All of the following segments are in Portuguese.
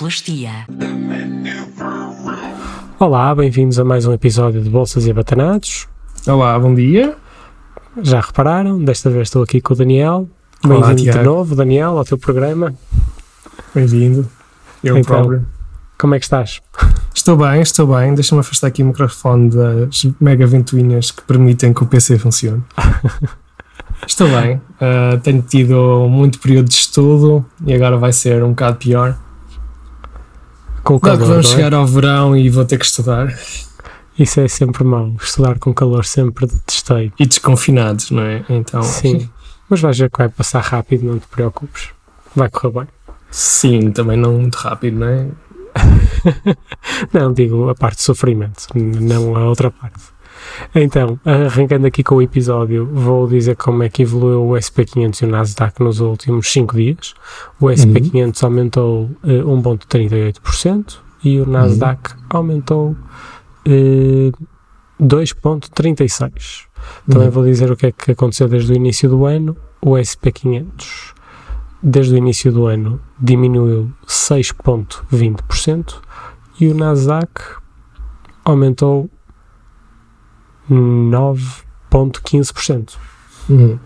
Sonoplastia. Olá, bem-vindos a mais um episódio de Bolsas e Abatanados. Olá, bom dia. Já repararam, desta vez estou aqui com o Daniel. Bem-vindo de novo, Daniel, ao teu programa. Bem-vindo. Eu Então. próprio. Como é que estás? Estou bem, estou bem. Deixa-me afastar aqui o microfone das mega ventoinhas que permitem que o PC funcione. estou bem. Ah, tenho tido muito período de estudo e agora vai ser um bocado pior. Com o Claro que calor, vamos não é? chegar ao verão e vou ter que estudar. Isso é sempre mau. Estudar com calor sempre detestei. E desconfinados, não é? Então, Sim. Mas vais ver que vai passar rápido, não te preocupes. Vai correr bem. sim, também não muito rápido, não é? Não, digo a parte de sofrimento, não a outra parte. Então, arrancando aqui com o episódio, vou dizer como é que evoluiu o SP500 e o Nasdaq nos últimos 5 dias. O SP500 aumentou eh, 1,38% e o Nasdaq aumentou eh, 2,36%. Também Uhum. vou dizer o que é que aconteceu desde o início do ano. O SP500, desde o início do ano, diminuiu 6,20% e o Nasdaq aumentou 9,15%. Uhum.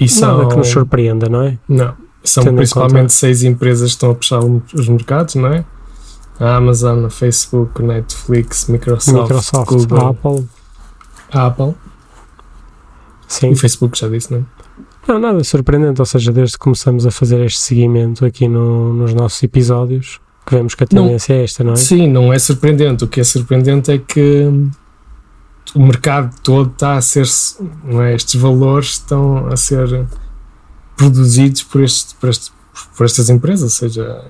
E são, Nada que nos surpreenda, não é? Não, são Tendo principalmente conta- seis empresas que estão a puxar os mercados, não é? A Amazon, a Facebook, Netflix, Microsoft, Microsoft, Google, Apple, Apple sim. e Facebook, já disse, não é? Não, nada surpreendente, ou seja, desde que começamos a fazer este seguimento aqui no- nos nossos episódios, que vemos que a Não. tendência é esta, não é? Sim, não é surpreendente. O que é surpreendente é que o mercado todo está a ser, é? Estes valores estão a ser produzidos por, estes, por, este- por estas empresas, ou seja,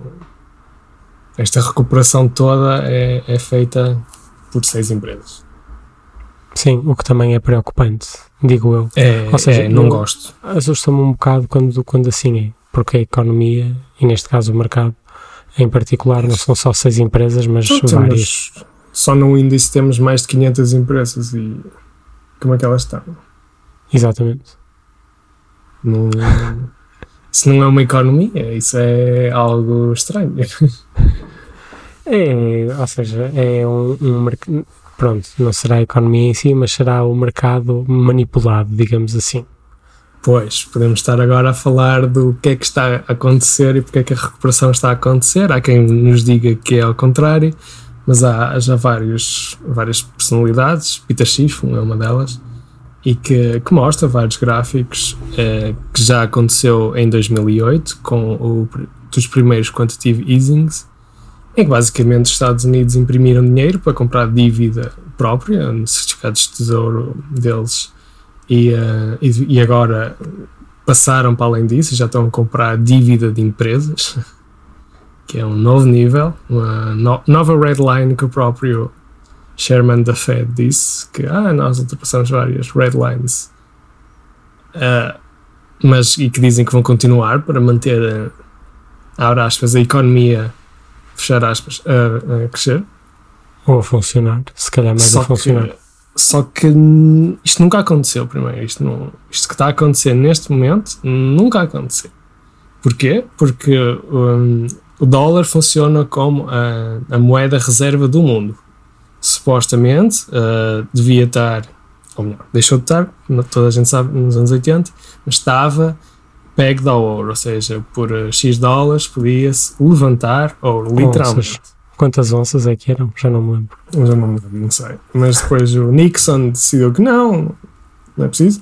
esta recuperação toda é, é feita por seis empresas. Sim, o que também é preocupante, digo eu. É, Ou seja, é, não eu- gosto. Assusta-me um bocado quando, quando assim é, porque a economia, e neste caso o mercado em particular, não são só seis empresas, mas Então, várias. temos- só no índice temos mais de 500 empresas e como é que elas estão? Exatamente. Não- se não é uma economia, isso é algo estranho. É, ou seja, é um, um mercado. Pronto, não será a economia em si, mas será o mercado manipulado, digamos assim. Pois, podemos estar agora a falar do que é que está a acontecer e porque é que a recuperação está a acontecer. Há quem nos diga que é ao contrário, mas há já vários, várias personalidades, Peter Schiff é uma delas, e que, que mostra vários gráficos eh, que já aconteceu em 2008 com o dos primeiros quantitative easings, em que basicamente os Estados Unidos imprimiram dinheiro para comprar dívida própria, certificados de tesouro deles e, eh, e, e agora passaram para além disso, já estão a comprar dívida de empresas, que é um novo nível, uma no- nova red line que o próprio chairman da Fed disse, que ah, nós ultrapassamos várias red lines, Ah, mas e que dizem que vão continuar para manter, eh, abre aspas, a economia, fechar aspas, a, a crescer. Ou a funcionar, se calhar mais a funcionar. Que, só que isto nunca aconteceu primeiro. Isto, não, isto que está a acontecer neste momento nunca aconteceu. Porquê? Porque hum, o dólar funciona como a, a moeda reserva do mundo. Supostamente ah, devia estar, ou melhor, deixou de estar, toda a gente sabe, nos anos 80, mas estava pegged ao ouro, ou seja, por ah, X dólares podia-se levantar ouro, literalmente. Quantas onças é que eram? Já não me lembro. Já não, me lembro, não sei. Mas depois o Nixon decidiu que não, não é preciso.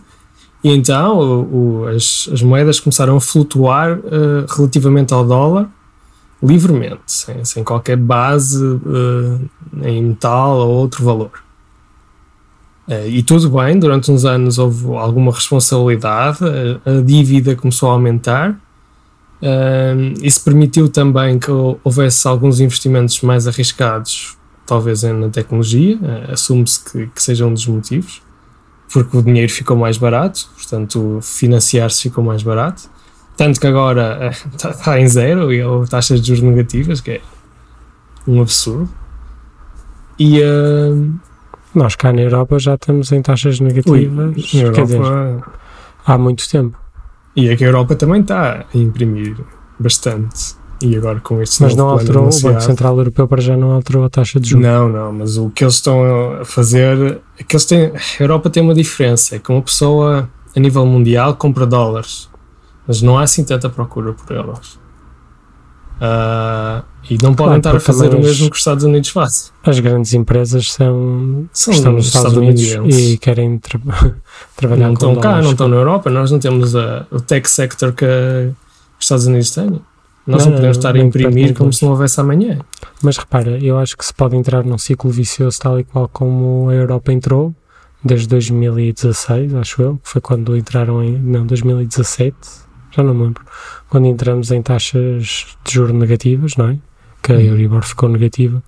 E então o- o- as, as moedas começaram a flutuar eh, relativamente ao dólar livremente, sem, sem qualquer base eh, em metal ou outro valor. Eh, e tudo bem, durante uns anos houve alguma responsabilidade, a, a dívida começou a aumentar. Um, isso permitiu também que houvesse alguns investimentos mais arriscados, talvez na tecnologia, uh, assume-se que, que seja um dos motivos, porque o dinheiro ficou mais barato, portanto, financiar-se ficou mais barato. Tanto que agora está em zero e ou taxas de juros negativas, que é um absurdo. E uh, Nós cá na Europa já estamos em taxas negativas, na quer dizer, Europa, há muito tempo. E é que a Europa também está a imprimir bastante. E agora com este Mas não alterou, o Banco Central Europeu para já não alterou a taxa de juros. Não, não, mas o que eles estão a fazer é que eles têm. A Europa tem uma diferença, é que uma pessoa a nível mundial compra dólares, mas não há assim tanta procura por euros. Ah, e não podem Claro, estar a fazer o mesmo que os Estados Unidos fazem. As grandes empresas são, São estão nos Estados Unidos estadunidenses. e querem tra- trabalhar Não com estão cá, não estão na Europa. Nós não temos a- o tech sector que os Estados Unidos têm. Nós Não, não, podemos não, estar a de perto, imprimir como se não houvesse amanhã. Mas repara, eu acho que se pode entrar num ciclo vicioso tal e qual como a Europa entrou, desde 2016, acho eu, que foi quando entraram em. Não, 2017, já não me lembro. Quando entramos em taxas de juros negativas, não é? Que a Uhum. Euribor ficou negativa.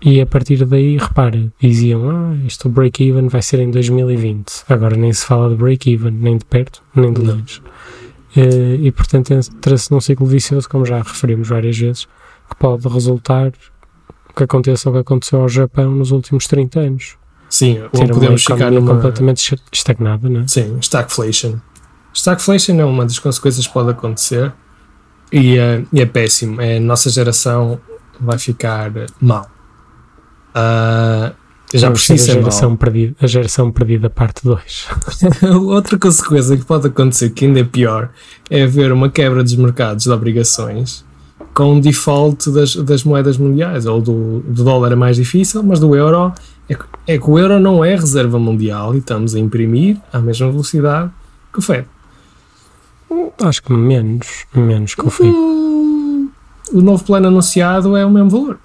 E a partir daí, repara, diziam: Ah, isto break-even vai ser em 2020. Agora nem se fala de break-even, nem de perto, nem de longe. Eh, E portanto entra-se num ciclo vicioso, como já referimos várias vezes, que pode resultar que aconteça o que aconteceu ao Japão nos últimos 30 anos. Sim, ou podemos ficar numa. completamente esta- estagnada, não é? Sim, stagflation. Stagflation é uma das consequências que pode acontecer e, é- e é péssimo. É, a nossa geração vai ficar mal. Ah, já si ter a é geração, mau. perdida, a geração perdida parte 2. Outra consequência que pode acontecer, que ainda é pior, é haver uma quebra dos mercados de obrigações com um default das, das moedas mundiais. Ou do, do dólar é mais difícil, mas do euro é, que- é que o euro não é reserva mundial e estamos a imprimir à mesma velocidade que o FED. Acho que menos, menos que o FII. Hum, o novo plano anunciado é o mesmo valor.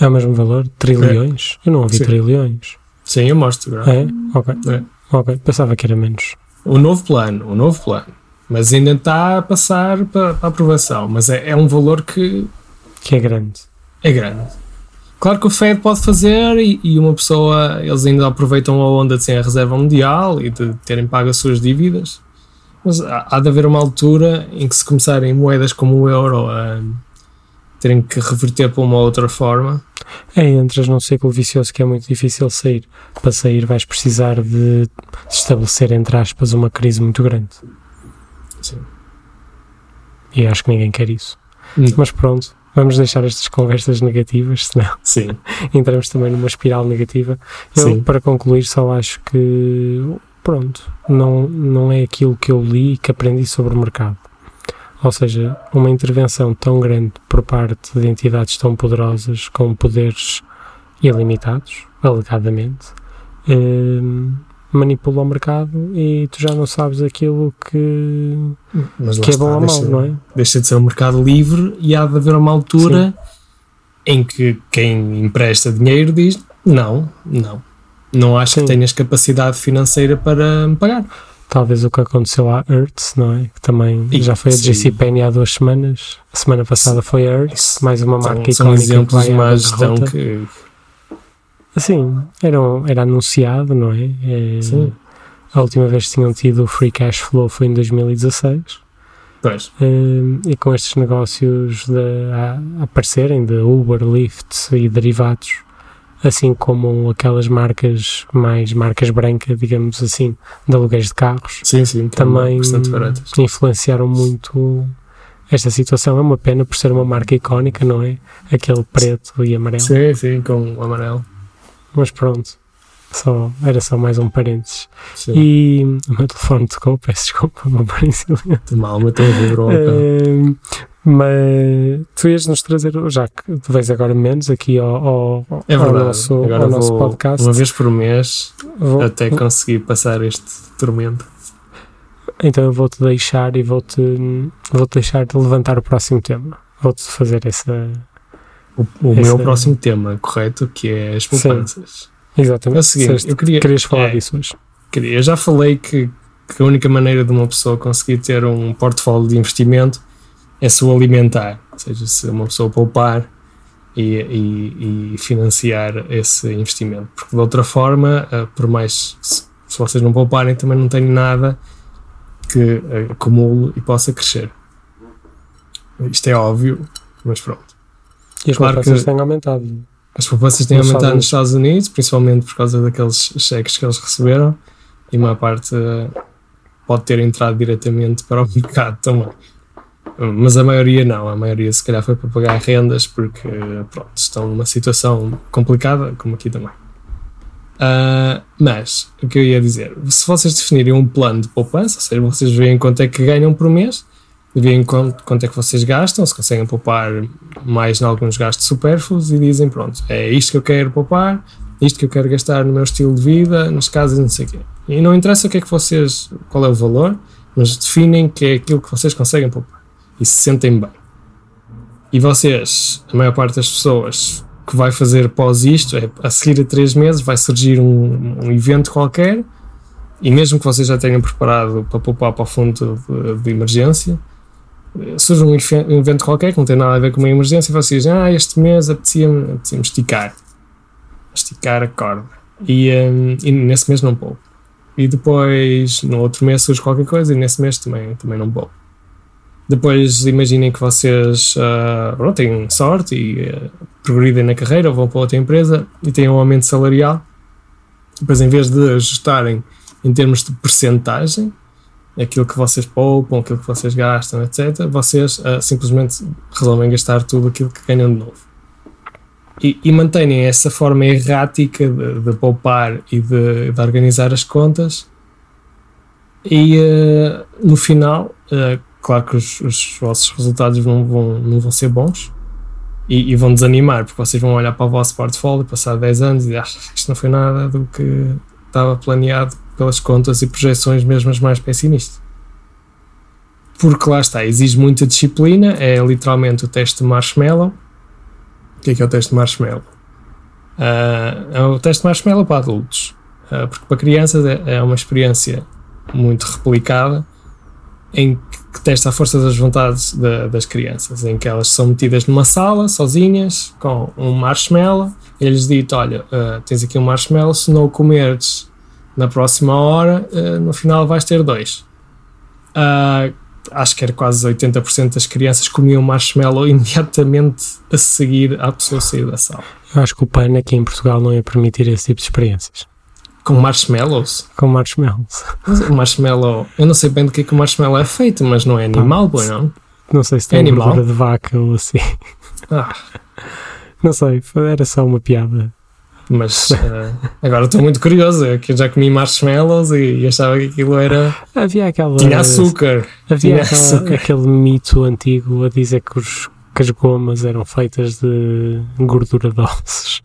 É o mesmo valor? Trilhões? Eu não ouvi Sim. trilhões. Sim, eu mostro. agora. É? Ok. É. Ok. Pensava que era menos. O novo plano, o novo plano. Mas ainda está a passar para, para aprovação. Mas é, é um valor que Que é grande. é grande. Claro que o Fed pode fazer e, e uma pessoa, eles ainda aproveitam a onda de ser a reserva mundial e de terem pago as suas dívidas. Mas há, de haver uma altura em que se começarem moedas como o euro a terem que reverter para uma outra forma. É, entras num ciclo vicioso que é muito difícil sair. Para sair vais precisar de estabelecer, entre aspas, uma crise muito grande. Sim. E acho que ninguém quer isso. Mas pronto, vamos deixar estas conversas negativas, senão Sim. entramos também numa espiral negativa. Eu, Sim. para concluir, só acho que, pronto, não, não é aquilo que eu li e que aprendi sobre o mercado. Ou seja, uma intervenção tão grande por parte de entidades tão poderosas, com poderes ilimitados, alegadamente, hum, manipula o mercado e tu já não sabes aquilo que, Mas que é está, bom ou deixa, mau, não é? deixa de ser um mercado livre e há de haver uma altura em que quem empresta dinheiro diz não, não. Não acho Sim. que tenhas capacidade financeira para me pagar. Talvez o que aconteceu à Earth, não é? Que também E- já foi a. JCPenney há duas semanas. A semana passada foi a Earth, mais uma marca São, são icónica que exemplos de uma gestão que. Sim, era, era anunciado, não é? É, Sim. A última vez que tinham tido o free cash flow foi em 2016. Pois. Hum, e com estes negócios de, a, a aparecerem de Uber, Lyft e derivados, assim como aquelas marcas mais marcas brancas, digamos assim, de aluguéis de carros, Sim, sim. é também influenciaram muito esta situação. É uma pena por ser uma marca icónica, não é? Aquele preto e amarelo. Sim, sim, com o amarelo. Mas pronto, só, era só mais um parênteses. Sim. E o meu telefone tocou, peço desculpa, vou pôr em silêncio. De mal, mas tem vibrou. Ehm, mas tu ias nos trazer, já que tu vens agora menos aqui ao, ao, É ao verdade. nosso, Agora ao nosso vou, podcast, uma vez por mês, vou- até conseguir passar este tormento. então eu vou-te deixar e vou-te vou -te deixar de levantar o próximo tema. Vou-te fazer essa. O, o Esse- meu próximo tema, correto? Que é as Sim. Exatamente. É o seguinte, eu queria- que querias falar é. disso hoje. Queria- Eu já falei que, que a única maneira de uma pessoa conseguir ter um portfólio de investimento é se o alimentar, ou seja, se uma pessoa poupar e, e- e financiar esse investimento. Porque de outra forma, eh, por mais se, vocês não pouparem, também não tem nada que eh, acumule e possa crescer. Isto é óbvio, mas pronto. E as Claro que- têm aumentado. As poupanças têm aumentado nos Estados Unidos, principalmente por causa daqueles cheques que eles receberam, e uma parte eh, pode ter entrado diretamente para o mercado também. mas a maioria não, a maioria se calhar foi para pagar rendas porque pronto, estão numa situação complicada, como aqui também. Uh, mas o que eu ia dizer, se vocês definirem um plano de poupança, ou seja, vocês veem quanto é que ganham por mês, veem quanto, quanto é que vocês gastam, se conseguem poupar mais em alguns gastos supérfluos e dizem: pronto, é isto que eu quero poupar, isto que eu quero gastar no meu estilo de vida, nas casas, não sei o quê. E não interessa o que é que vocês, qual é o valor, mas definem que é aquilo que vocês conseguem poupar e se sentem bem. E vocês, a maior parte das pessoas que vai fazer pós isto é a seguir a três meses vai surgir um, um evento qualquer e mesmo que vocês já tenham preparado para poupar para o fundo de, de emergência, surge um evento qualquer que não tem nada a ver com uma emergência e vocês dizem, ah, este mês apetecia-me apetecia esticar. Esticar a corda. E, um, e nesse mês não poupo. E depois, no outro mês surge qualquer coisa e nesse mês também, também não poupo. Depois imaginem que vocês uh, têm sorte e uh, progridem na carreira ou vão para outra empresa e têm um aumento salarial. Depois, em vez de ajustarem em termos de percentagem, aquilo que vocês poupam, aquilo que vocês gastam, etc., vocês uh, simplesmente resolvem gastar tudo aquilo que ganham de novo. E, e mantêm essa forma errática de, de poupar e de, de, organizar as contas, e uh, no final, uh, claro que os, os, vossos resultados não vão, não vão ser bons. E, e, vão desanimar, porque vocês vão olhar para o vosso portfólio, passar 10 anos e ah, isto não foi nada do que estava planeado pelas contas e projeções mesmo as mais pessimistas. Porque lá está, exige muita disciplina, é literalmente o teste marshmallow. O que é que é o teste marshmallow? Uh, é o teste marshmallow para adultos, uh, porque para crianças é, é, uma experiência muito replicada em que testa a força das vontades de, das crianças, em que elas são metidas numa sala, sozinhas, com um marshmallow, e eles dizem, olha, uh, tens aqui um marshmallow, se não o comeres na próxima hora, uh, no final vais ter dois. Uh, acho que era quase 80% das crianças comiam marshmallow imediatamente a seguir à pessoa sair da sala. Eu acho que o PAN aqui em Portugal não ia permitir esse tipo de experiências. Com marshmallows? Com marshmallows. O marshmallow, eu não sei bem do que, é que o marshmallow é feito, mas não é animal, Pá, não? Não sei se tem é animal de vaca ou assim. Ah. Não sei, era só uma piada. Mas uh, agora estou muito curioso, é que eu já comi marshmallows e, e, achava que aquilo era. Havia aquela. Tinha açúcar. Havia Tinha aquela, açúcar. aquele mito antigo a dizer que, os, que as gomas eram feitas de gordura de ossos.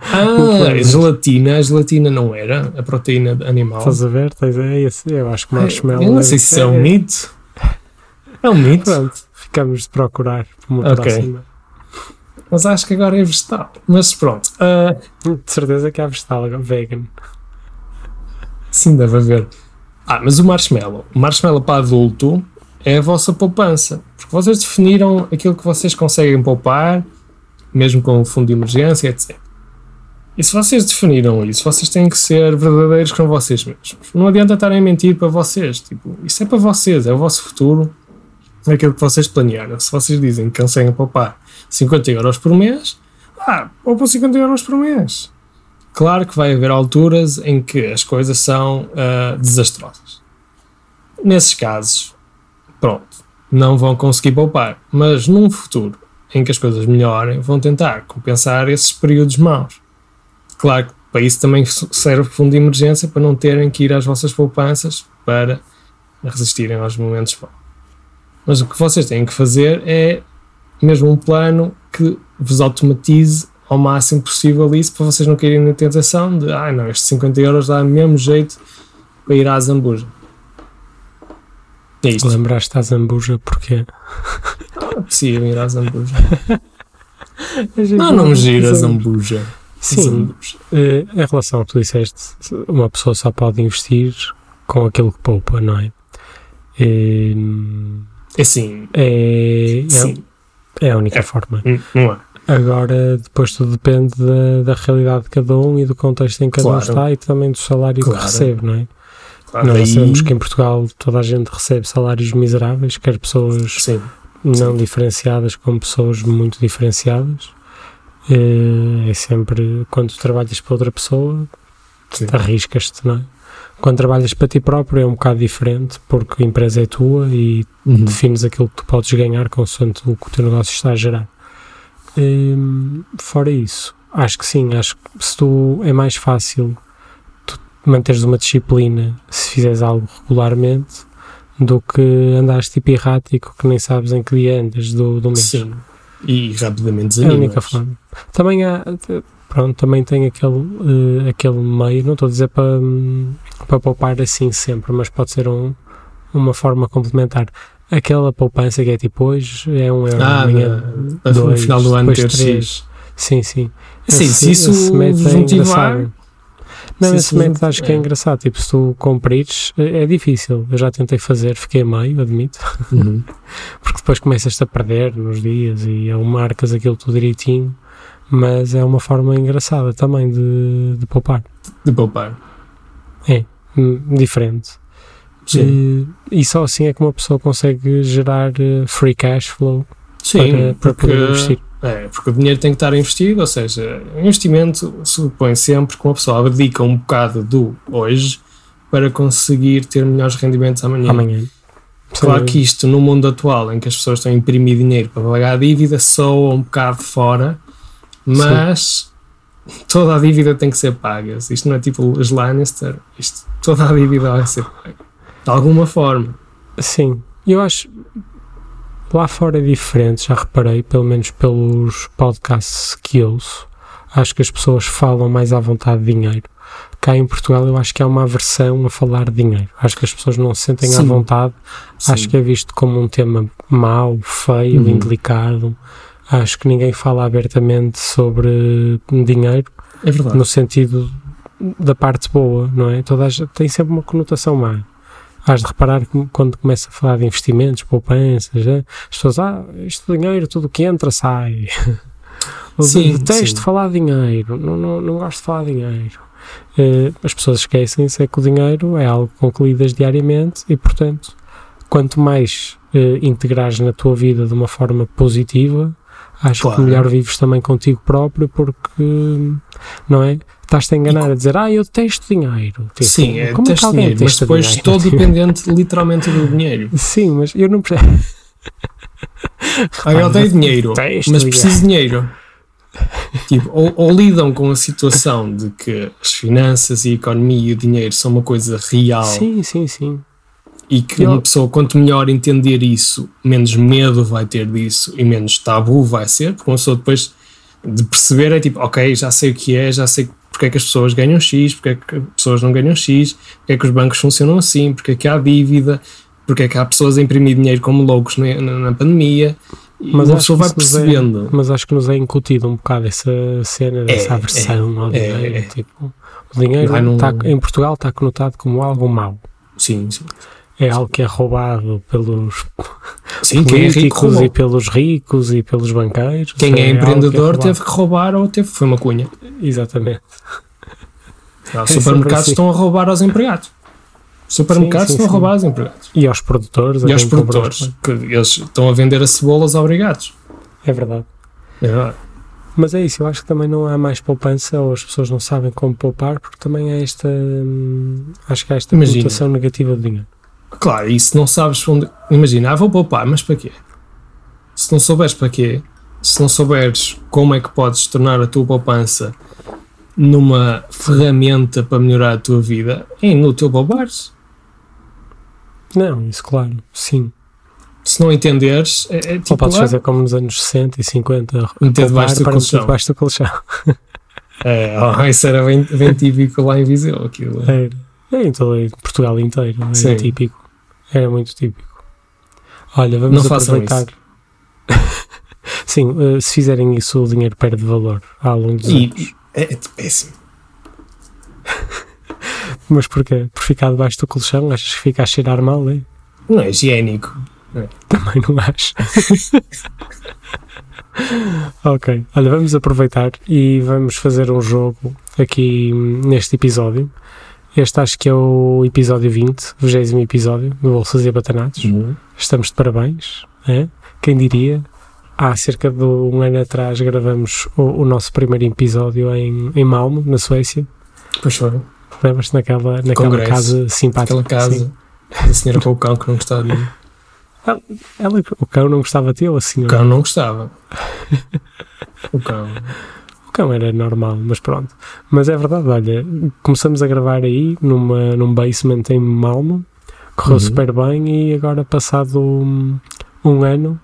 Ah, a gelatina, a gelatina não era a proteína animal. Estás a ver? Tens, é esse, eu acho que marshmallow. Eu não sei se é, é um mito. É um mito. Pronto, ficamos de procurar por uma okay. próxima. Mas acho que agora é vegetal. Mas pronto. Uh, de certeza que há vegetal agora, vegan. Sim, deve haver. Ah, mas o marshmallow. O marshmallow para adulto é a vossa poupança. Porque vocês definiram aquilo que vocês conseguem poupar, mesmo com o fundo de emergência, etc. E se vocês definiram isso, vocês têm que ser verdadeiros com vocês mesmos. Não adianta estarem a mentir para vocês. Tipo, isso é para vocês, é o vosso futuro, é aquilo que vocês planearam. Se vocês dizem que conseguem poupar 50 euros por mês, ah, poupam 50 euros por mês. Claro que vai haver alturas em que as coisas são uh, desastrosas. Nesses casos, pronto, não vão conseguir poupar, mas num futuro em que as coisas melhorem, vão tentar compensar esses períodos maus. Claro que para isso também serve o fundo de emergência para não terem que ir às vossas poupanças para resistirem aos momentos maus. Mas o que vocês têm que fazer é mesmo um plano que vos automatize ao máximo possível isso para vocês não caírem na tentação de ah não, estes 50 euros dá o mesmo jeito para ir à Zambuja. É isto. Lembraste da Zambuja porque ah, possível ir à Zambuja. não, não me gira a Zambuja. Sim, eh, em relação ao que tu disseste, uma pessoa só pode investir com aquilo que poupa, não é? É, é sim. É, é é, a única é. forma. Hum, não é. Agora, depois tudo depende da, da realidade de cada um e do contexto em que cada claro. um está e também do salário claro. que recebe, não é? Claro, Nós daí... sabemos que em Portugal toda a gente recebe salários miseráveis, quer pessoas sim. não sim. diferenciadas como pessoas muito diferenciadas. É sempre quando trabalhas para outra pessoa, arriscas-te, não é? Quando trabalhas para ti próprio é um bocado diferente, porque a empresa é tua e Uhum. defines aquilo que tu podes ganhar consoante o que o teu negócio está a gerar. Hum, fora isso, acho que sim, acho que se tu é mais fácil tu manteres uma disciplina se fizeres algo regularmente do que andares tipo errático que nem sabes em que dia andas do, do mês. Sim. E rapidamente É a única desanimas. forma. Também há, pronto, também tem aquele, eh, aquele meio, não estou a dizer para, para poupar assim sempre, mas pode ser um, uma forma complementar. Aquela poupança que é tipo hoje é um euro, Ah, amanhã da- no dois, final do ano ter três. Sim, sim. Sim, Esse- se isso esse método vos é engraçado. Não, se esse método acho que é é. engraçado. Tipo, se tu comprires, é é difícil. Eu já tentei fazer, fiquei a meio, admito. Uhum. Porque depois começas-te a perder nos dias e marcas aquilo tudo direitinho. Mas é uma forma engraçada também de, de poupar. De poupar. Hum, Diferente. Sim. E, e só assim é que uma pessoa consegue gerar eh, free cash flow Sim, para, para porque, poder investir. é, porque o dinheiro tem que estar investido, ou seja, o investimento supõe sempre que uma pessoa abdica um bocado do hoje para conseguir ter melhores rendimentos amanhã. Amanhã. Claro Sim. que isto, no mundo atual, em que as pessoas estão a imprimir dinheiro para pagar a dívida, soa um bocado fora, mas toda a dívida tem que ser paga. Isto não é tipo os Lannister, isto, toda a dívida vai ser paga. De alguma forma. Sim, eu acho lá fora é diferente, já reparei, pelo menos pelos podcasts que ouço, acho que as pessoas falam mais à vontade de dinheiro. Cá em Portugal eu acho que há uma aversão a falar de dinheiro. Acho que as pessoas não se sentem à Sim. vontade. Acho Sim. que é visto como um tema mau, feio, Uhum. indelicado. Acho que ninguém fala abertamente sobre dinheiro É verdade. no sentido da parte boa, não é? Toda a tem sempre uma conotação má. Has de reparar que quando começa a falar de investimentos, poupanças, é? as pessoas, ah, isto dinheiro, tudo o que entra sai. Sim, detesto sim. falar de dinheiro, não, não, não gosto de falar de dinheiro. Eh, as pessoas esquecem-se é que o dinheiro é algo com que lidas diariamente e, portanto, quanto mais eh, integrares na tua vida de uma forma positiva, acho Claro. que melhor vives também contigo próprio, porque, não é? Estás-te a enganar a dizer, ah, eu detesto dinheiro. Tipo, Sim, é como é que alguém dinheiro, mas depois dinheiro? estou dependente literalmente do dinheiro. Sim, mas eu não percebo. Ah, eu tenho dinheiro, mas dinheiro. preciso de dinheiro. Tipo, ou, ou lidam com a situação de que as finanças e a economia e o dinheiro são uma coisa real Sim, sim, sim. E que Eu- uma pessoa, quanto melhor entender isso, menos medo vai ter disso e menos tabu vai ser, porque uma pessoa depois de perceber é tipo, ok, já sei o que é, já sei porque é que as pessoas ganham X, porque é que as pessoas não ganham X, porque é que os bancos funcionam assim, porque é que há dívida, porque é que há pessoas a imprimir dinheiro como loucos na, na- na pandemia. Mas acho pessoa vai é- percebendo. Mas acho que nos é incutido um bocado essa cena, dessa É, aversão ao é, dinheiro. é. Tipo, o dinheiro Vai num- tá- em Portugal está conotado como algo mau. Sim, sim. É algo que é roubado pelos Sim, é rico políticos roubou. e pelos ricos e pelos banqueiros. Quem é, que empreendedor roubado. teve que roubar ou teve, foi uma cunha. Exatamente. Os É supermercados assim. estão a roubar aos empregados. Os supermercados Sim, sim, estão a sim. roubar aos empregados. E aos produtores. a E aos produtores, que eles estão a vender as cebolas obrigados. É verdade. É verdade. Mas é isso, eu acho que também não há mais poupança ou as pessoas não sabem como poupar porque também há esta. hum, acho que há esta Imagina. conotação negativa do dinheiro. Claro, e se não sabes onde. Imagina, ah, vou poupar, mas para quê? Se não souberes para quê, se não souberes como é que podes tornar a tua poupança numa ferramenta para melhorar a tua vida, é inútil poupares. Não, isso claro, sim. Se não entenderes, é, é Ou tipo. podes ah, fazer como nos anos 60 e 50, Meter debaixo do colchão. debaixo do colchão. É, oh, isso era bem, bem típico lá em Viseu. Aquilo. Era. É, em todo Portugal inteiro, era Sim. típico. Era muito típico. Olha, vamos Não aproveitar. Sim, eh, se fizerem isso, o dinheiro perde valor ao longo dos E, anos. é, é péssimo. Mas porquê? Por ficar debaixo do colchão, achas que fica a cheirar mal, é? Não é higiênico. Também não acho. ok, olha, vamos aproveitar e vamos fazer um jogo aqui hum, neste episódio. Este acho que é o episódio 20, 20 episódio do Bolsas e Batanados. Estamos de parabéns, é? Quem diria? Há cerca de um ano atrás gravamos o, o nosso primeiro episódio em, em Malmo, na Suécia. Pois foi. Lembras-te naquela, naquela Congresso. casa simpática? Aquela casa Sim. da senhora com o cão que não gostava de mim. Ela, o cão não gostava de ti ou a O senhora? cão não gostava. O cão. Cão era normal, mas pronto. Mas é verdade, olha, começamos a gravar aí numa, num basement em Malmo, correu Uhum. super bem e agora passado um, um ano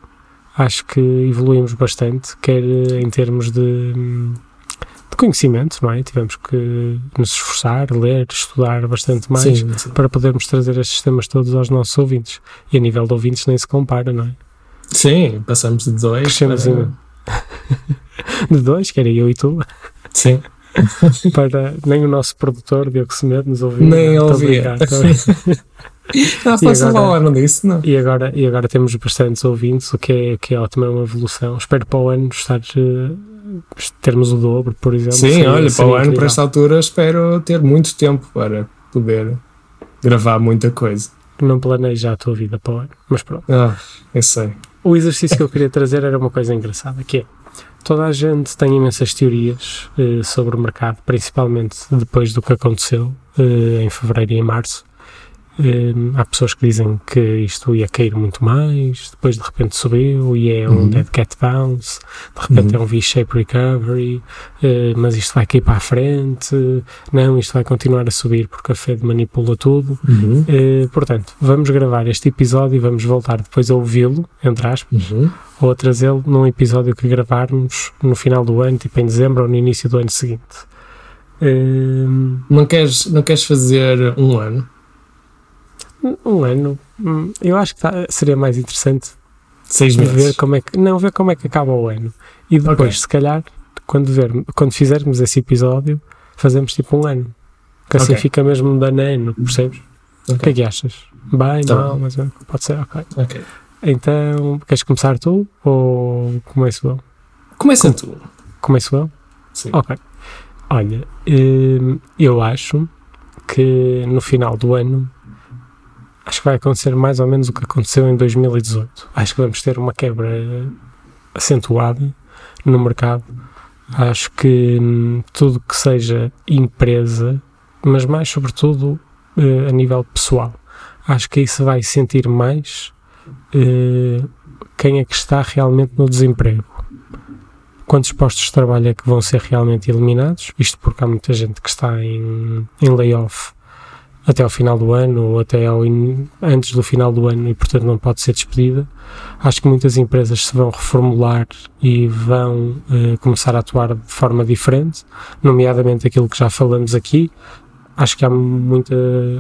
acho que evoluímos bastante, quer em termos de, de conhecimento, não é? Tivemos que nos esforçar, ler, estudar bastante mais Sim, sim. para podermos trazer estes temas todos aos nossos ouvintes. E a nível de ouvintes nem se compara, não é? Sim, passamos de dois. Crescemos para- De dois, que era eu e tu, Sim. para nem o nosso produtor, Diogo Semedo, nos ouvia. Nem ouvia. Ah, E agora- falar, não disse? Não. e, agora, e agora temos bastantes ouvintes, o que é, que é ótimo, é uma evolução. Espero para o ano estar, eh, termos o dobro, por exemplo. Sim, Seria- olha, para seria o ano, para esta altura, espero ter muito tempo para poder gravar muita coisa. Não planei já a tua vida para o ano, mas pronto. Ah, eu sei. O exercício que eu queria trazer era uma coisa engraçada, que é toda a gente tem imensas teorias eh, sobre o mercado, principalmente depois do que aconteceu eh, em fevereiro e em março. Eh, há pessoas que dizem que isto ia cair muito mais, depois de repente subiu e é um Uhum. dead cat bounce, de repente Uhum. é um V-shape recovery, eh, mas isto vai cair para a frente, não, isto vai continuar a subir porque a Fed manipula tudo. Uhum. Eh, portanto, vamos gravar este episódio e vamos voltar depois a ouvi-lo, entre aspas, Uhum. ou a trazê-lo num episódio que gravarmos no final do ano, tipo em dezembro ou no início do ano seguinte. Não, queres, não queres fazer um ano? Um ano, hum, eu acho que tá- seria mais interessante Seis ver meses? como é que não ver como é que acaba o ano e depois, Ok. se calhar, quando ver, quando fizermos esse episódio, fazemos tipo um ano, que assim Ok. fica mesmo de ano a ano, percebes? O que é que achas? Bem, Tá mal, bem. mas pode ser, ok. Ok. Então, queres começar tu ou começo eu? Começa tu. Começo eu? Sim. Ok. Olha, hum, eu acho que no final do ano acho que vai acontecer mais ou menos o que aconteceu em 2018. Acho que vamos ter uma quebra acentuada no mercado. Acho que hum, tudo que seja empresa, mas mais sobretudo eh, a nível pessoal, acho que se vai sentir mais eh, quem é que está realmente no desemprego quantos postos de trabalho é que vão ser realmente eliminados, isto porque há muita gente que está em, em layoff até ao final do ano ou até ao in- antes do final do ano e portanto não pode ser despedida. Acho que muitas empresas se vão reformular e vão eh, começar a atuar de forma diferente, nomeadamente aquilo que já falamos aqui. Acho que há muita,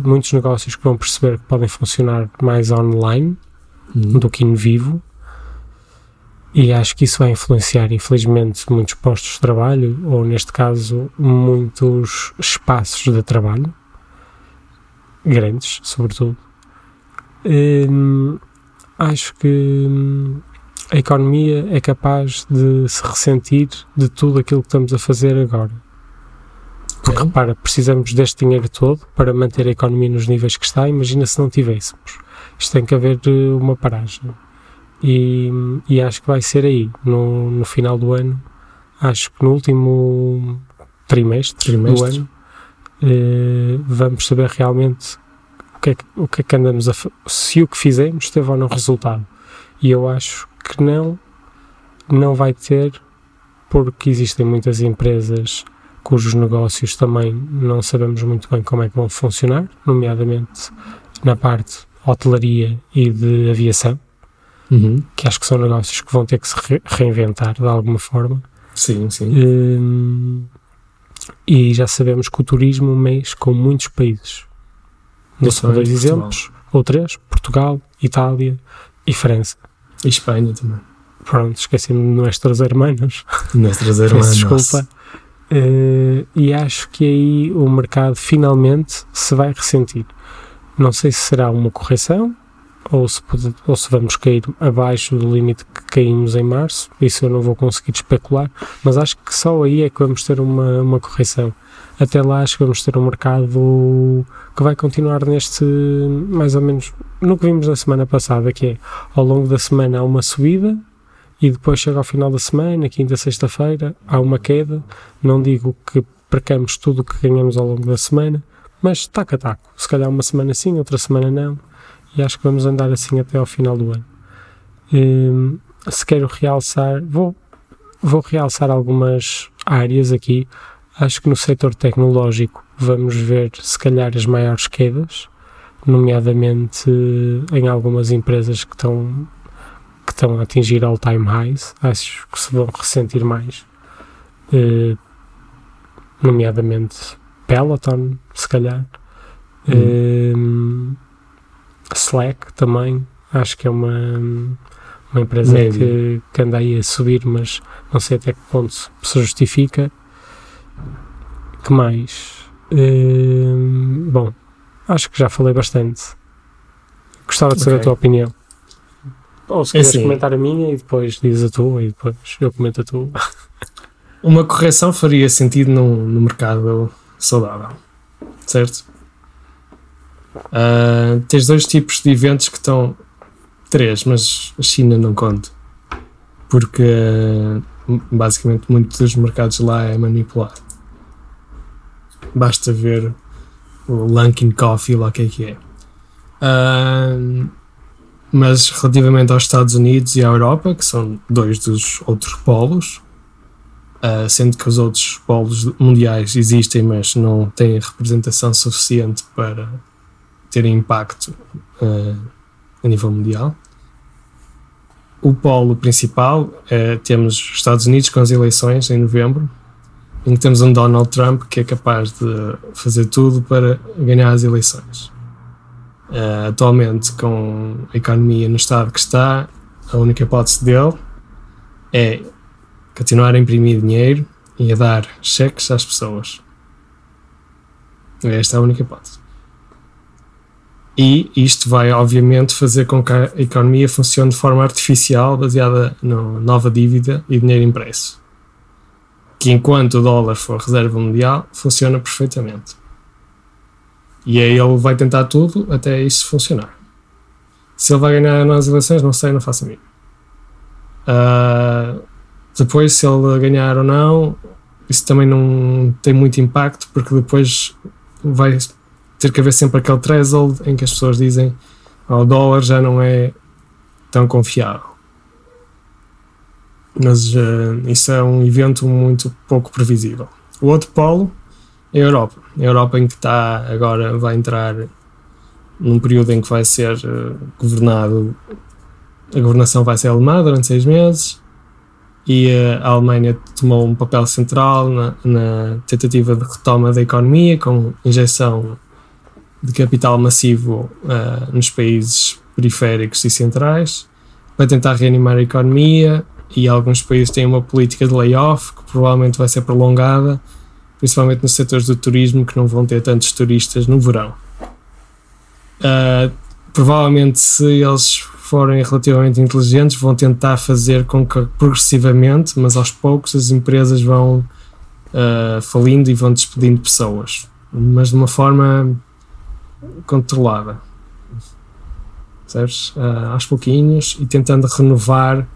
muitos negócios que vão perceber que podem funcionar mais online Uhum. do que in vivo. E acho que isso vai influenciar, infelizmente, muitos postos de trabalho, ou neste caso, muitos espaços de trabalho, grandes, sobretudo. Hum, acho que hum, a economia é capaz de se ressentir de tudo aquilo que estamos a fazer agora. Porque repara, precisamos deste dinheiro todo para manter a economia nos níveis que está. Imagina se não tivéssemos. Isto tem que haver eh, uma paragem. E, e acho que vai ser aí, no, no final do ano. Acho que no último trimestre, Trimestre. do ano, eh, vamos saber realmente o que, é que, o que é que andamos a se o que fizemos teve ou não resultado. E eu acho que não, não vai ter, porque existem muitas empresas cujos negócios também não sabemos muito bem como é que vão funcionar, nomeadamente na parte hotelaria e de aviação, Uhum. que acho que são negócios que vão ter que se re- reinventar de alguma forma. Sim, sim. Hum, e já sabemos que o turismo mexe com muitos países. Só Principalmente dois exemplos, ou três: Portugal, Itália e França. E Espanha também. Pronto, esqueci-me de nuestros hermanos. Nuestras Peço irmãs. desculpa. Eh, e acho que aí o mercado finalmente se vai ressentir. Não sei se será uma correção ou se, ou se vamos cair abaixo do limite que caímos em março. Isso eu não vou conseguir especular, mas acho que só aí é que vamos ter uma, uma correção. Até lá acho que vamos ter um mercado que vai continuar neste, mais ou menos, no que vimos na semana passada, que é ao longo da semana há uma subida e depois chega ao final da semana, quinta, sexta-feira, há uma queda. Não digo que percamos tudo o que ganhamos ao longo da semana, Mas taco a taco. Se calhar uma semana sim, outra semana não. E acho que vamos andar assim até ao final do ano. Hum, se quero realçar, vou, vou realçar algumas áreas aqui. Acho que no setor tecnológico vamos ver, se calhar, as maiores quedas, nomeadamente em algumas empresas que estão, que estão a atingir all-time highs. Acho que se vão ressentir mais, eh, nomeadamente Peloton, se calhar. Hum. Eh, Slack também, acho que é uma, uma empresa que, que anda aí a subir, mas não sei até que ponto se justifica. Que mais? Hum, bom, acho que já falei bastante. Gostava de saber Ok. a tua opinião. Ou se É queres assim. comentar a minha e depois dizes a tua e depois eu comento a tua. Uma correção faria sentido no, no mercado saudável, certo? Ah, tens dois tipos de eventos que estão. Três, mas a China não conta. Porque ah, basicamente muitos dos mercados lá é manipulado. Basta ver o Lunkin Coffee lá o que é que é. Ah, mas relativamente aos Estados Unidos e à Europa, que são dois dos outros polos, Uh, sendo que os outros polos mundiais existem, mas não têm representação suficiente para terem impacto uh, a nível mundial. O polo principal é temos os Estados Unidos com as eleições em novembro, em que temos um Donald Trump que é capaz de fazer tudo para ganhar as eleições. Uh, atualmente, com a economia no estado que está, a única hipótese dele é continuar a imprimir dinheiro e a dar cheques às pessoas. Esta é a única hipótese. E isto vai, obviamente, fazer com que a economia funcione de forma artificial, baseada na nova dívida e dinheiro impresso. Que enquanto o dólar for reserva mundial, funciona perfeitamente. E aí ele vai tentar tudo até isso funcionar. Se ele vai ganhar nas eleições, não sei, não faço a mim. Uh, depois, se ele ganhar ou não, isso também não tem muito impacto, porque depois vai ter que haver sempre aquele threshold em que as pessoas dizem oh, o dólar já não é tão confiável. Mas uh, isso é um evento muito pouco previsível. O outro polo é a Europa. A Europa em que está agora vai entrar num período em que vai ser uh, governado, a governação vai ser alemã durante seis meses e a Alemanha tomou um papel central na, na, tentativa de retoma da economia, com injeção de capital massivo uh, nos países periféricos e centrais, para tentar reanimar a economia. E alguns países têm uma política de layoff que provavelmente vai ser prolongada, principalmente nos setores do turismo, que não vão ter tantos turistas no verão. Uh, provavelmente, se eles forem relativamente inteligentes, vão tentar fazer com que progressivamente, mas aos poucos, as empresas vão uh, falindo e vão despedindo pessoas, mas de uma forma controlada, sabes? Uh, aos pouquinhos e tentando renovar,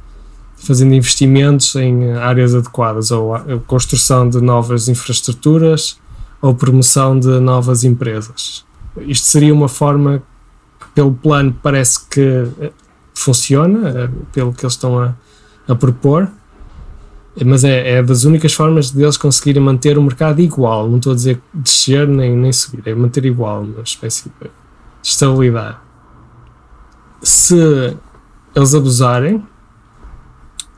fazendo investimentos em áreas adequadas, ou a construção de novas infraestruturas ou promoção de novas empresas. Isto seria uma forma pelo plano parece que funciona, pelo que eles estão a, a propor, mas é, é, das únicas formas deles conseguirem manter o mercado igual. Não estou a dizer descer nem, nem subir, é manter igual, uma espécie de estabilidade. Se eles abusarem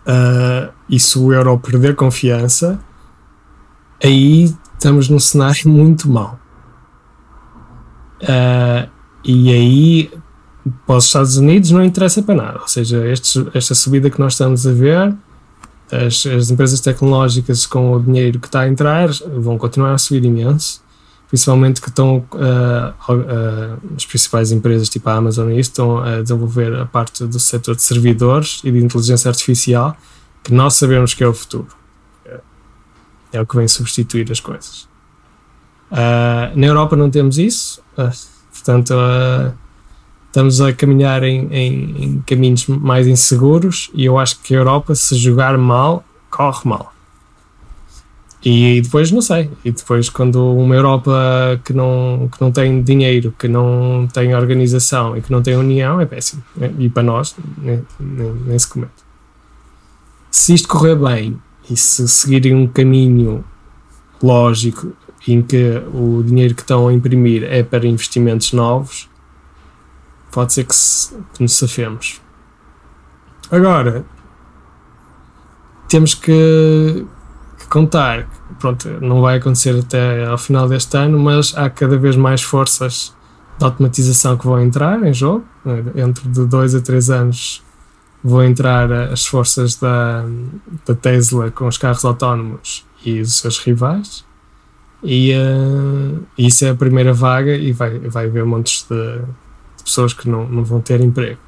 uh, e se o euro perder confiança, aí estamos num cenário muito mau. Uh, e aí, para os Estados Unidos, não interessa para nada. Ou seja, estes, esta subida que nós estamos a ver, as, as, empresas tecnológicas com o dinheiro que está a entrar vão continuar a subir imenso. Principalmente que estão, uh, uh, as principais empresas, tipo a Amazon e isso, estão a desenvolver a parte do setor de servidores e de inteligência artificial, que nós sabemos que é o futuro. É o que vem substituir as coisas. Uh, na Europa não temos isso, portanto, estamos a caminhar em, em, em, caminhos mais inseguros e eu acho que a Europa, se jogar mal, corre mal. E depois não sei. E depois quando uma Europa que não, que não tem dinheiro, que não tem organização e que não tem união é péssimo. E para nós nem, nem, se comete. Se isto correr bem e se seguirem um caminho lógico em que o dinheiro que estão a imprimir é para investimentos novos, pode ser que, se, que nos safemos. Agora, temos que, que contar, pronto, não vai acontecer até ao final deste ano, mas há cada vez mais forças de automatização que vão entrar em jogo, entre de 2 a 3 anos vão entrar as forças da, da Tesla com os carros autónomos e os seus rivais. E uh, isso é a primeira vaga e vai, vai haver montes de, de pessoas que não, não vão ter emprego.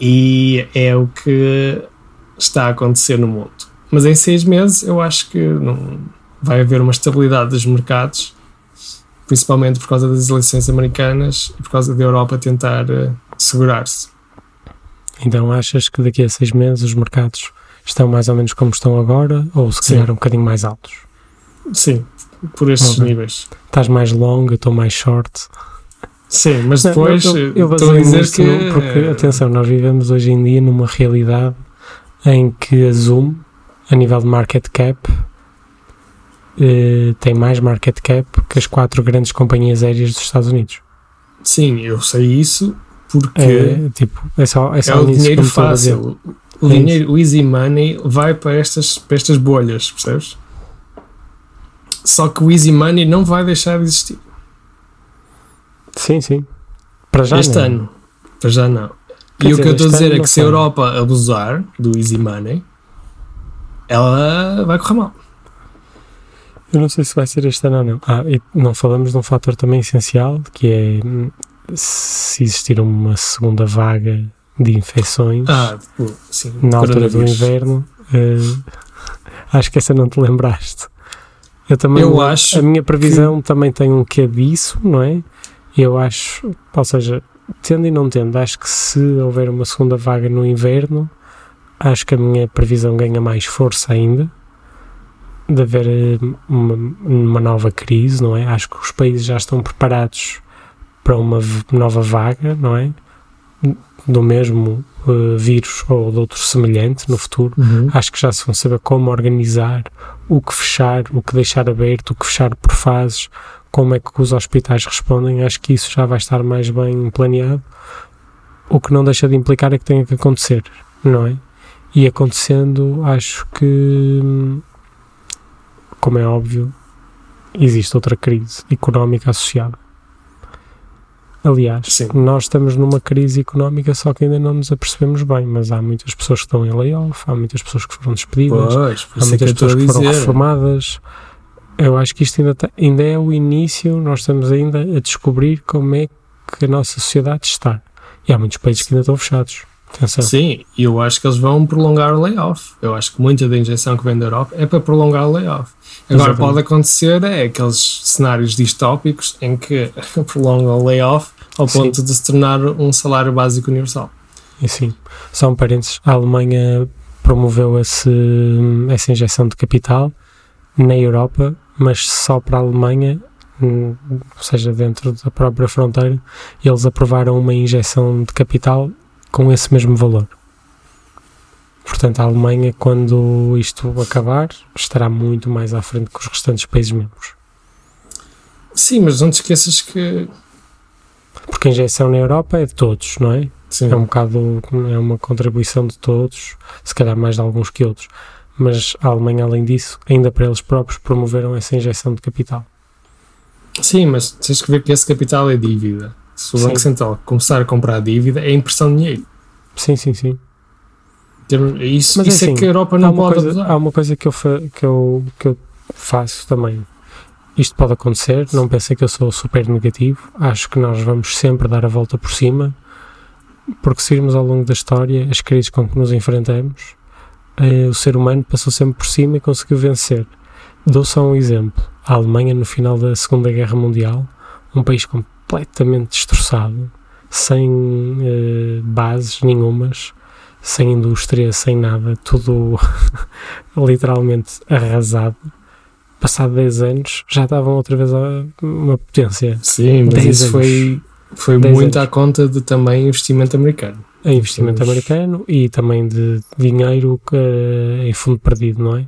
E é o que está a acontecer no mundo. Mas em seis meses eu acho que não vai haver uma estabilidade dos mercados, principalmente por causa das eleições americanas e por causa da Europa tentar uh, segurar-se. Então achas que daqui a seis meses os mercados estão mais ou menos como estão agora ou se calhar um bocadinho mais altos? Sim, por estes okay. níveis. Estás mais long, eu estou mais short. Sim, mas depois não, eu, eu estou a dizer que. Porque, atenção, nós vivemos hoje em dia numa realidade em que a Zoom, a nível de market cap, eh, tem mais market cap que as quatro grandes companhias aéreas dos Estados Unidos. Sim, eu sei isso porque é, tipo, é, só, é, só é o dinheiro fácil. O, é dinheiro, o easy money vai para estas, para estas bolhas, percebes? Só que o easy money não vai deixar de existir. Sim, sim. Para já este não. ano. Para já não. Quer e dizer, o que eu estou a dizer é que se a Europa abusar do easy money, ela vai correr mal. Eu não sei se vai ser este ano ou não. Ah, e não falamos de um fator também essencial, que é hum, se existir uma segunda vaga de infecções ah, sim, na altura do inverno. Uh, acho que essa não te lembraste. Eu também eu acho a minha previsão que... também tem um quê disso, não é? Eu acho, ou seja, tendo e não tendo, acho que se houver uma segunda vaga no inverno, acho que a minha previsão ganha mais força ainda de haver eh, uma, uma nova crise, não é? Acho que os países já estão preparados para uma nova vaga, não é? Do mesmo uh, vírus ou de outro semelhante no futuro. Uhum. Acho que já se vão saber como organizar, o que fechar, o que deixar aberto, o que fechar por fases, como é que os hospitais respondem. Acho que isso já vai estar mais bem planeado. O que não deixa de implicar é que tenha que acontecer, não é? E acontecendo, acho que, como é óbvio, existe outra crise económica associada. Aliás, Sim. nós estamos numa crise económica, só que ainda não nos apercebemos bem, mas há muitas pessoas que estão em layoff, há muitas pessoas que foram despedidas, pois, há muitas que pessoas que foram reformadas. Eu acho que isto ainda, tá, ainda é o início, nós estamos ainda a descobrir como é que a nossa sociedade está. E há muitos países que ainda estão fechados. Atenção. Sim, e eu acho que eles vão prolongar o layoff. Eu acho que muita da injeção que vem da Europa é para prolongar o layoff. Agora Exatamente. pode acontecer é aqueles cenários distópicos em que prolongam o layoff ao ponto sim. de se tornar um salário básico universal. E sim, só um parênteses, a Alemanha promoveu esse, essa injeção de capital na Europa, mas só para a Alemanha, hum, ou seja, dentro da própria fronteira, eles aprovaram uma injeção de capital com esse mesmo valor. Portanto, a Alemanha, quando isto acabar, estará muito mais à frente que os restantes países membros. Sim, mas não te esqueças que porque a injeção na Europa é de todos, não é? Sim. É um bocado, é uma contribuição de todos, se calhar mais de alguns que outros. Mas a Alemanha, além disso, ainda para eles próprios promoveram essa injeção de capital. Sim, mas tens que ver que esse capital é dívida. Se o. Banco Central começar a comprar dívida, é impressão de dinheiro. Sim, sim, sim. Isso, mas, isso é assim, é que a Europa não pode coisa, Há uma coisa que eu, que, eu, que eu faço também, isto pode acontecer, não pensem que eu sou super negativo, acho que nós vamos sempre dar a volta por cima, porque se irmos ao longo da história, as crises com que nos enfrentamos, o ser humano passou sempre por cima e conseguiu vencer. Dou só um exemplo. A Alemanha, no final da Segunda Guerra Mundial, um país completamente destroçado, sem eh, bases nenhumas, sem indústria, sem nada, tudo literalmente arrasado. Passado 10 anos já estavam outra vez a uma potência. Sim, mas 10 isso anos. foi, foi 10 muito anos. à conta de também investimento americano. A investimento americano e também de dinheiro que, em fundo perdido, não é?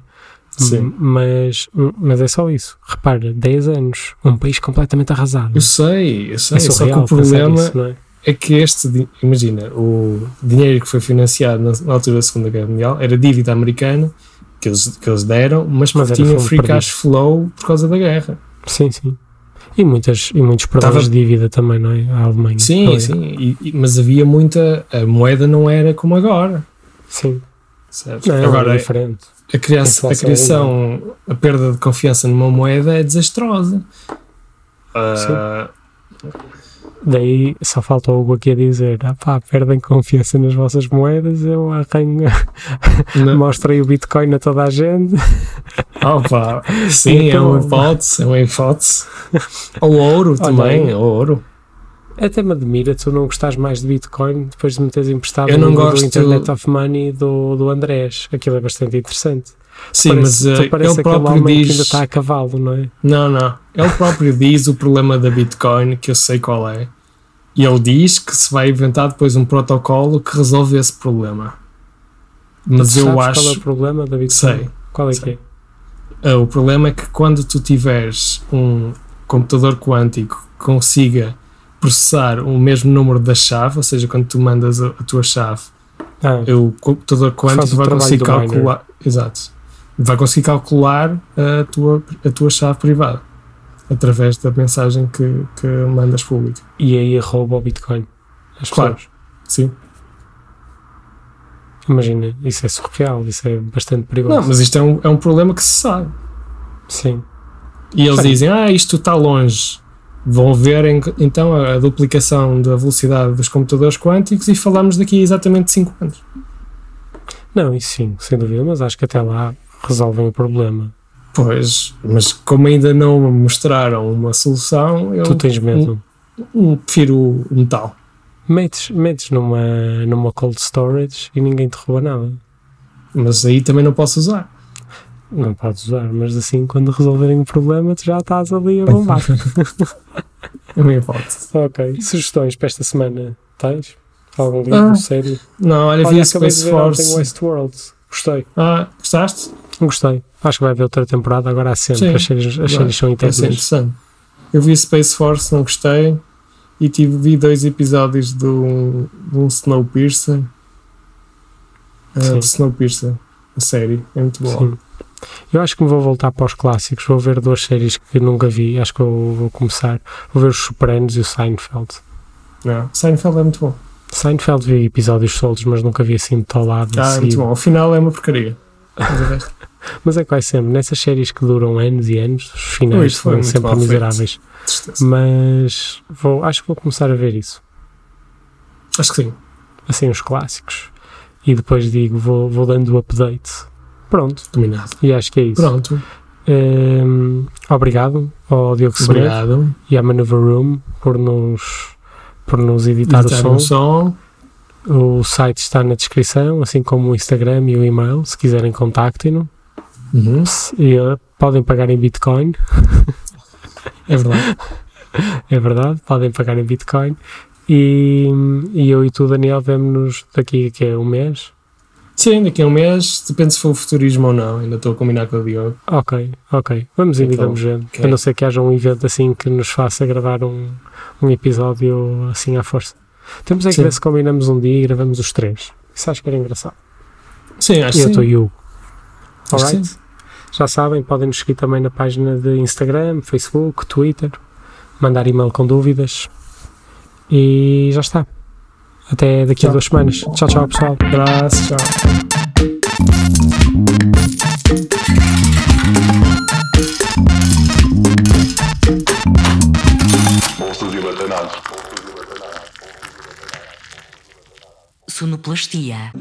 Sim. Mas, mas é só isso. Repara, 10 anos, um país completamente arrasado. Eu sei, eu sei, é só que o problema não é? é que este, imagina, o dinheiro que foi financiado na, na altura da Segunda Guerra Mundial era dívida americana que eles, que eles deram, mas, Mas tinha free perdido. cash flow por causa da guerra. Sim, sim. E, muitas, e muitos perdões Tava- de dívida também, não é? A Alemanha. Sim, Aliás. sim, e- mas havia muita. A moeda não era como agora. Sim. Não, agora, é diferente. a criação, a, criação a perda de confiança numa moeda é desastrosa. Ah, Daí só falta o Hugo aqui a dizer: ah pá, perdem confiança nas vossas moedas, eu arranho, mostrei o Bitcoin a toda a gente. Opa, sim, Então- é uma hipótese, é uma hipótese. Ou ouro Olha também, ou ouro. Até me admira tu não gostares mais de Bitcoin depois de me teres emprestado Eu o não livro gosto- do Internet of Money do, do Andrés. Aquilo é bastante interessante. Sim, parece, mas eh, parece ele próprio homem que diz. ainda está a cavalo, não é? Não, não. Ele próprio diz o problema da Bitcoin, que eu sei qual é. E ele diz que se vai inventar depois um protocolo que resolve esse problema. Mas Tu eu sabes qual é o acho. problema da Bitcoin? Sei. Qual é sei. que é? Ah, o problema é que quando tu tiveres um computador quântico que consiga processar o mesmo número da chave, ou seja, quando tu mandas a, a tua chave, Ah, o computador quântico vai conseguir calcular. Exato. Vai conseguir calcular a tua, a tua chave privada através da mensagem que, que mandas público. e aí rouba o Bitcoin. As Claro. pessoas. Sim. Imagina, isso é surreal, isso é bastante perigoso. Não, mas isto é um, é um problema que se sabe. Sim. E eles Sim. dizem, ah, isto está longe. Vão ver em- então a, a duplicação da velocidade dos computadores quânticos e falamos daqui a exatamente 5 anos. Não, isso sim, sem dúvida, mas acho que até lá resolvem o problema. Pois, mas como ainda não me mostraram uma solução, eu tu tens medo. hum, prefiro o metal. Metes, metes numa, numa cold storage e ninguém te rouba nada. Mas aí também não posso usar. Não podes usar, mas assim, quando resolverem o problema, tu já estás ali a bombar. É uma hipótese. ok. Sugestões para esta semana? Tens? Algum livro Ah, sério? Não, olha, vi Olha, a acabei de Space ontem Force. Westworld. Gostei. Ah, gostaste? Gostei. Acho que vai haver outra temporada agora há sempre. Sim. As séries, as séries são Parece eternas. interessante. Eu vi Space Force, não gostei. E tive, vi dois episódios de um, de um Snowpiercer. Uh, Snowpiercer, a série. É muito boa. Sim. Eu acho que me vou voltar para os clássicos. Vou ver duas séries que nunca vi. Acho que eu vou começar. Vou ver os Sopranos e o Seinfeld. Não, Seinfeld é muito bom. Seinfeld vi episódios soltos, mas nunca vi assim de lado. Ah, é muito bom. O final é uma porcaria. Mas o resto- Mas é quase sempre. Nessas séries que duram anos e anos, os finais são sempre feito. miseráveis. Mas vou, acho que vou começar a ver isso. Acho que sim. Assim, os clássicos. E depois digo, vou, vou dando o update. Pronto. Dominado. E acho que é isso. Pronto. Hum, obrigado ao Diogo Obrigado. e à Maneuver Room por nos, por nos editar, Editar o som. som. O site está na descrição, assim como o Instagram e o e-mail. Se quiserem, contactem-no. Uhum. E, eh, podem pagar em Bitcoin, É verdade. é verdade, podem pagar em Bitcoin. E, e eu e tu, Daniel, vemo-nos daqui que é um mês. Sim, daqui a um mês, depende se for futurismo ou não. Ainda estou a combinar com o Diogo. Ok, ok. Vamos indo e Então, vamos vendo. ok. A não ser que haja um evento assim que nos faça gravar um, um episódio assim à força. Temos é que Sim. ver se combinamos um dia e gravamos os três. Isso acho que era engraçado. Sim, acho E eu que estou sim. e o Hugo. Alright? sim. Já sabem, podem nos seguir também na página de Instagram, Facebook, Twitter, mandar e-mail com dúvidas. E já está. Até daqui a Tchau. duas semanas. Tchau, tchau, pessoal. Abraço, tchau. Sonoplastia.